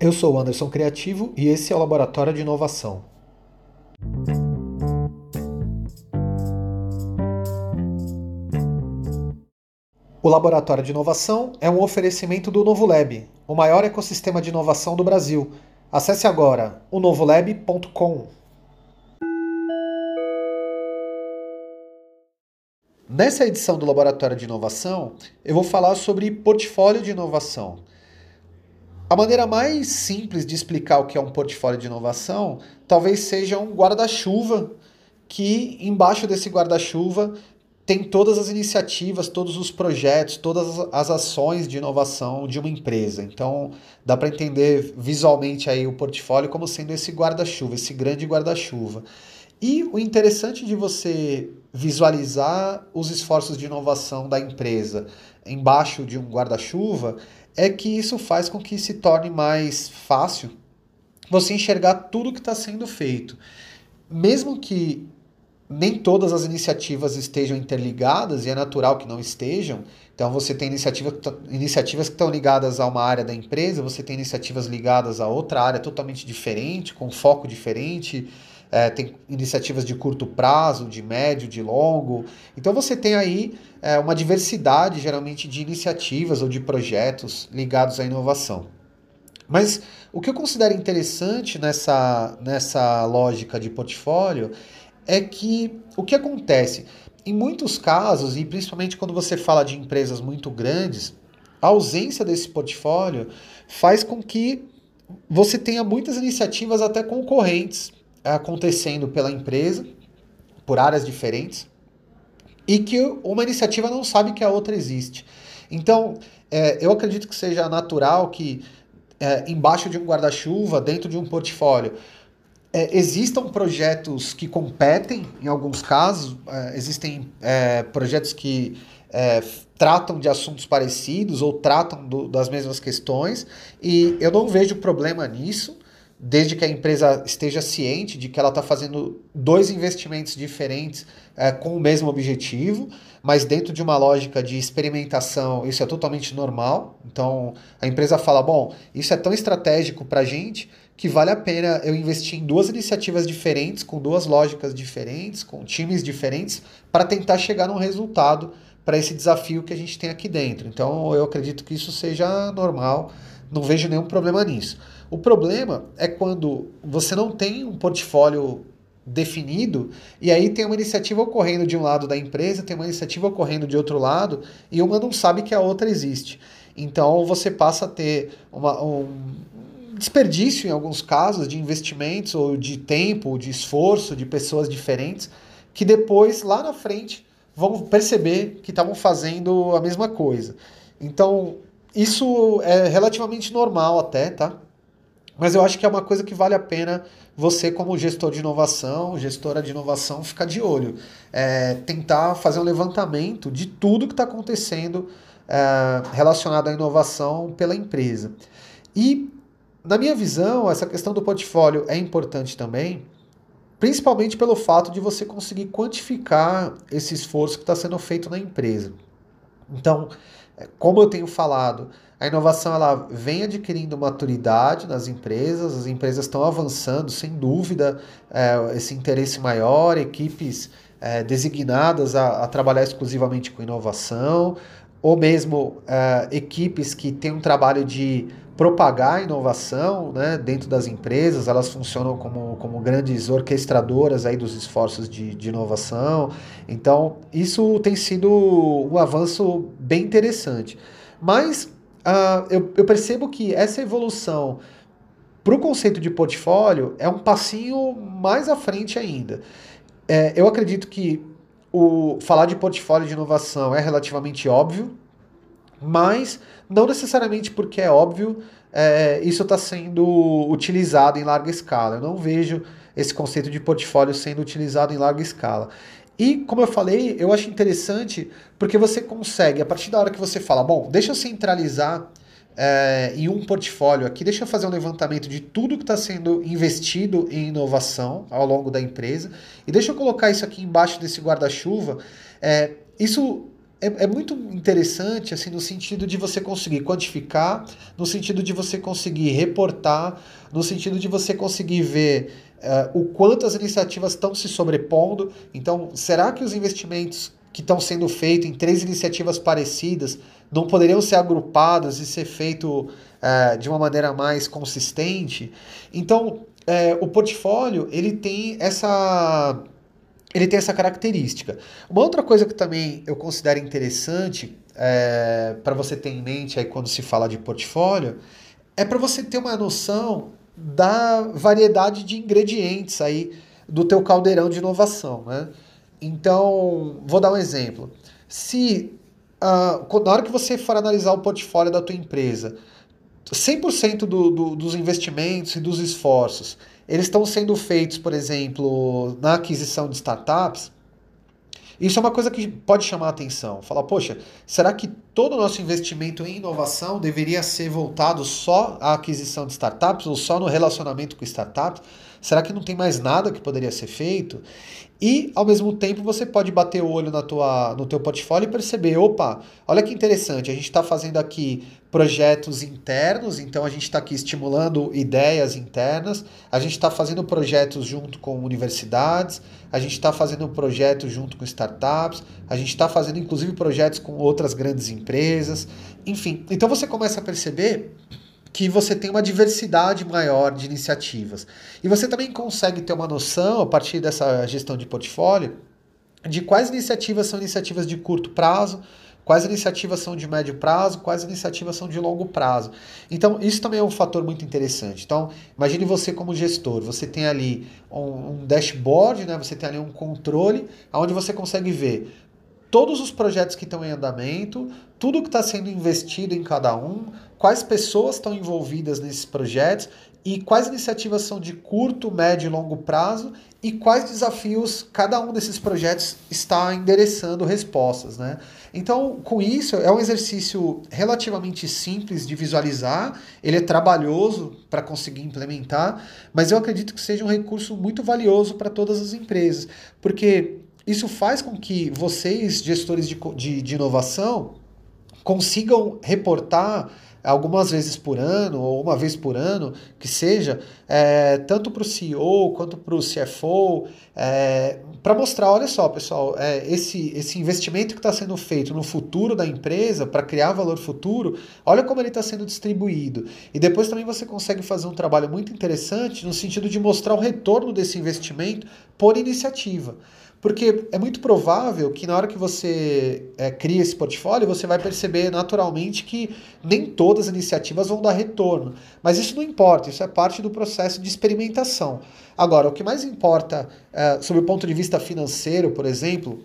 Eu sou Anderson Criativo e esse é o Laboratório de Inovação. O Laboratório de Inovação é um oferecimento do Novo Lab, o maior ecossistema de inovação do Brasil. Acesse agora o novolab.com. Nessa edição do Laboratório de Inovação, eu vou falar sobre portfólio de inovação. A maneira mais simples de explicar o que é um portfólio de inovação talvez seja um guarda-chuva que embaixo desse guarda-chuva tem todas as iniciativas, todos os projetos, todas as ações de inovação de uma empresa. Então, dá para entender visualmente aí o portfólio como sendo esse guarda-chuva, esse grande guarda-chuva. E o interessante de você visualizar os esforços de inovação da empresa embaixo de um guarda-chuva é que isso faz com que se torne mais fácil você enxergar tudo que está sendo feito. Mesmo que nem todas as iniciativas estejam interligadas e é natural que não estejam. Então você tem iniciativa, iniciativas que estão ligadas a uma área da empresa, você tem iniciativas ligadas a outra área totalmente diferente, com foco diferente. É, tem iniciativas de curto prazo, de médio, de longo. Então você tem aí é, uma diversidade, geralmente, de iniciativas ou de projetos ligados à inovação. Mas o que eu considero interessante nessa, nessa lógica de portfólio é que o que acontece? Em muitos casos, e principalmente quando você fala de empresas muito grandes, a ausência desse portfólio faz com que você tenha muitas iniciativas até concorrentes acontecendo pela empresa, por áreas diferentes, e que uma iniciativa não sabe que a outra existe. Então, é, eu acredito que seja natural que é, embaixo de um guarda-chuva, dentro de um portfólio, é, existam projetos que competem, em alguns casos, é, existem é, projetos que é, tratam de assuntos parecidos ou tratam do, das mesmas questões, e eu não vejo problema nisso, desde que a empresa esteja ciente de que ela está fazendo dois investimentos diferentes é, com o mesmo objetivo, mas dentro de uma lógica de experimentação, isso é totalmente normal. Então a empresa fala: bom, isso é tão estratégico para a gente que vale a pena eu investir em duas iniciativas diferentes, com duas lógicas diferentes, com times diferentes, para tentar chegar num resultado para esse desafio que a gente tem aqui dentro. Então eu acredito que isso seja normal, não vejo nenhum problema nisso. O problema é quando você não tem um portfólio definido e aí tem uma iniciativa ocorrendo de um lado da empresa, tem uma iniciativa ocorrendo de outro lado e uma não sabe que a outra existe. Então você passa a ter uma, um, desperdício em alguns casos de investimentos ou de tempo, de esforço de pessoas diferentes que depois lá na frente vão perceber que estavam fazendo a mesma coisa. Então, isso é relativamente normal até, tá? Mas eu acho que é uma coisa que vale a pena você, como gestor de inovação, gestora de inovação, ficar de olho. É, tentar fazer um levantamento de tudo que está acontecendo é, relacionado à inovação pela empresa. E na minha visão, essa questão do portfólio é importante também, principalmente pelo fato de você conseguir quantificar esse esforço que está sendo feito na empresa. Então, é, como eu tenho falado, a inovação ela vem adquirindo maturidade nas empresas, as empresas estão avançando, sem dúvida, é, esse interesse maior, equipes é, designadas a, a, trabalhar exclusivamente com inovação, ou mesmo é, equipes que têm um trabalho de propagar inovação né, dentro das empresas, elas funcionam como, como grandes orquestradoras aí dos esforços de, de inovação. Então, isso tem sido um avanço bem interessante. Mas uh, eu, eu percebo que essa evolução para o conceito de portfólio é um passinho mais à frente ainda. É, eu acredito que o falar de portfólio de inovação é relativamente óbvio, mas não necessariamente porque é óbvio, é, isso está sendo utilizado em larga escala. Eu não vejo esse conceito de portfólio sendo utilizado em larga escala. E, como eu falei, eu acho interessante porque você consegue, a partir da hora que você fala, bom, deixa eu centralizar é, em um portfólio aqui, deixa eu fazer um levantamento de tudo que está sendo investido em inovação ao longo da empresa, e deixa eu colocar isso aqui embaixo desse guarda-chuva. É, isso é, é, muito interessante, assim, no sentido de você conseguir quantificar, no sentido de você conseguir reportar, no sentido de você conseguir ver uh, o quanto as iniciativas estão se sobrepondo. Então, será que os investimentos que estão sendo feitos em três iniciativas parecidas não poderiam ser agrupados e ser feito uh, de uma maneira mais consistente? Então, uh, o portfólio ele tem essa ele tem essa característica. Uma outra coisa que também eu considero interessante é, para você ter em mente aí quando se fala de portfólio é para você ter uma noção da variedade de ingredientes aí do teu caldeirão de inovação, né? Então, vou dar um exemplo. Se uh, na hora que você for analisar o portfólio da tua empresa, 100% do, do, dos investimentos e dos esforços eles estão sendo feitos, por exemplo, na aquisição de startups. Isso é uma coisa que pode chamar a atenção. Falar, poxa, será que todo o nosso investimento em inovação deveria ser voltado só à aquisição de startups ou só no relacionamento com startups? Será que não tem mais nada que poderia ser feito? E, ao mesmo tempo, você pode bater o olho na tua, no teu portfólio e perceber, opa, olha que interessante, a gente está fazendo aqui projetos internos, então a gente está aqui estimulando ideias internas, a gente está fazendo projetos junto com universidades, a gente está fazendo projetos junto com startups, a gente está fazendo inclusive projetos com outras grandes empresas, enfim. Então você começa a perceber que você tem uma diversidade maior de iniciativas. E você também consegue ter uma noção, a partir dessa gestão de portfólio, de quais iniciativas são iniciativas de curto prazo, quais iniciativas são de médio prazo, quais iniciativas são de longo prazo. Então, isso também é um fator muito interessante. Então, imagine você como gestor, você tem ali um, um dashboard, né? você tem ali um controle, onde você consegue ver todos os projetos que estão em andamento, tudo que está sendo investido em cada um, quais pessoas estão envolvidas nesses projetos e quais iniciativas são de curto, médio e longo prazo e quais desafios cada um desses projetos está endereçando respostas, né? Então, com isso, é um exercício relativamente simples de visualizar, ele é trabalhoso para conseguir implementar, mas eu acredito que seja um recurso muito valioso para todas as empresas, porque isso faz com que vocês, gestores de, de, de inovação, consigam reportar algumas vezes por ano, ou uma vez por ano, que seja, é, tanto para o CEO quanto para o CFO, é, para mostrar, olha só, pessoal, é, esse, esse investimento que está sendo feito no futuro da empresa, para criar valor futuro, olha como ele está sendo distribuído. E depois também você consegue fazer um trabalho muito interessante no sentido de mostrar o retorno desse investimento por iniciativa. Porque é muito provável que na hora que você é, cria esse portfólio, você vai perceber naturalmente que nem todas as iniciativas vão dar retorno. Mas isso não importa, isso é parte do processo de experimentação. Agora, o que mais importa, é, sob o ponto de vista financeiro, por exemplo,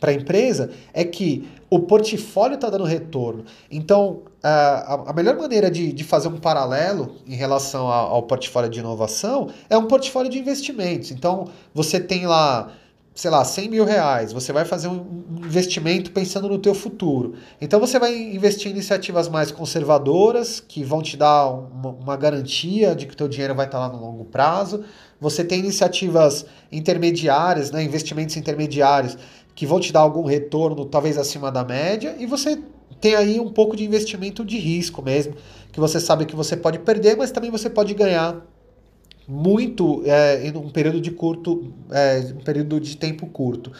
para a empresa, é que o portfólio está dando retorno. Então, a, a melhor maneira de, de fazer um paralelo em relação ao, ao portfólio de inovação é um portfólio de investimentos. Então, você tem lá sei lá, 100 mil reais, você vai fazer um investimento pensando no teu futuro. Então você vai investir em iniciativas mais conservadoras, que vão te dar uma, uma garantia de que o teu dinheiro vai estar lá no longo prazo. Você tem iniciativas intermediárias, né, investimentos intermediários, que vão te dar algum retorno talvez acima da média, e você tem aí um pouco de investimento de risco mesmo, que você sabe que você pode perder, mas também você pode ganhar muito é, em um período de curto, é, um período de tempo curto.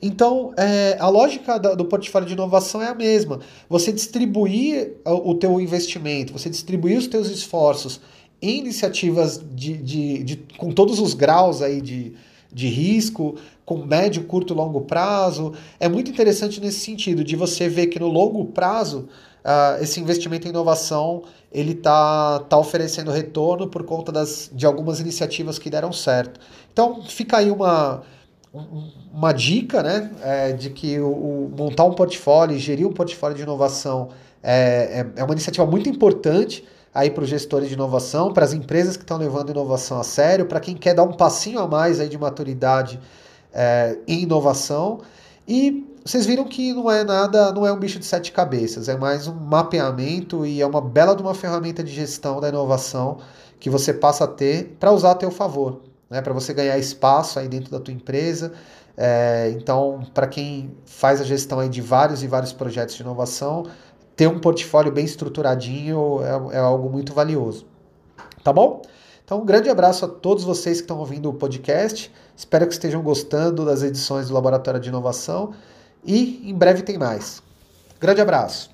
Então, é, a lógica do, do portfólio de inovação é a mesma. Você distribuir o, o teu investimento, você distribuir os teus esforços em iniciativas de, de, de, com todos os graus aí de, de risco, com médio, curto e longo prazo. É muito interessante nesse sentido, de você ver que no longo prazo uh, esse investimento em inovação ele está tá oferecendo retorno por conta das, de algumas iniciativas que deram certo. Então fica aí uma, uma dica né, é, de que o, o, montar um portfólio, gerir um portfólio de inovação é, é, é uma iniciativa muito importante aí para os gestores de inovação, para as empresas que estão levando inovação a sério, para quem quer dar um passinho a mais aí de maturidade é, em inovação. E vocês viram que não é nada, não é um bicho de sete cabeças, é mais um mapeamento e é uma bela de uma ferramenta de gestão da inovação que você passa a ter para usar a teu favor, né? Para você ganhar espaço aí dentro da tua empresa É, então, para quem faz a gestão aí de vários e vários projetos de inovação, ter um portfólio bem estruturadinho é, é algo muito valioso. Tá bom? Então, um grande abraço a todos vocês que estão ouvindo o podcast. Espero que estejam gostando das edições do Laboratório de Inovação e em breve tem mais. Grande abraço!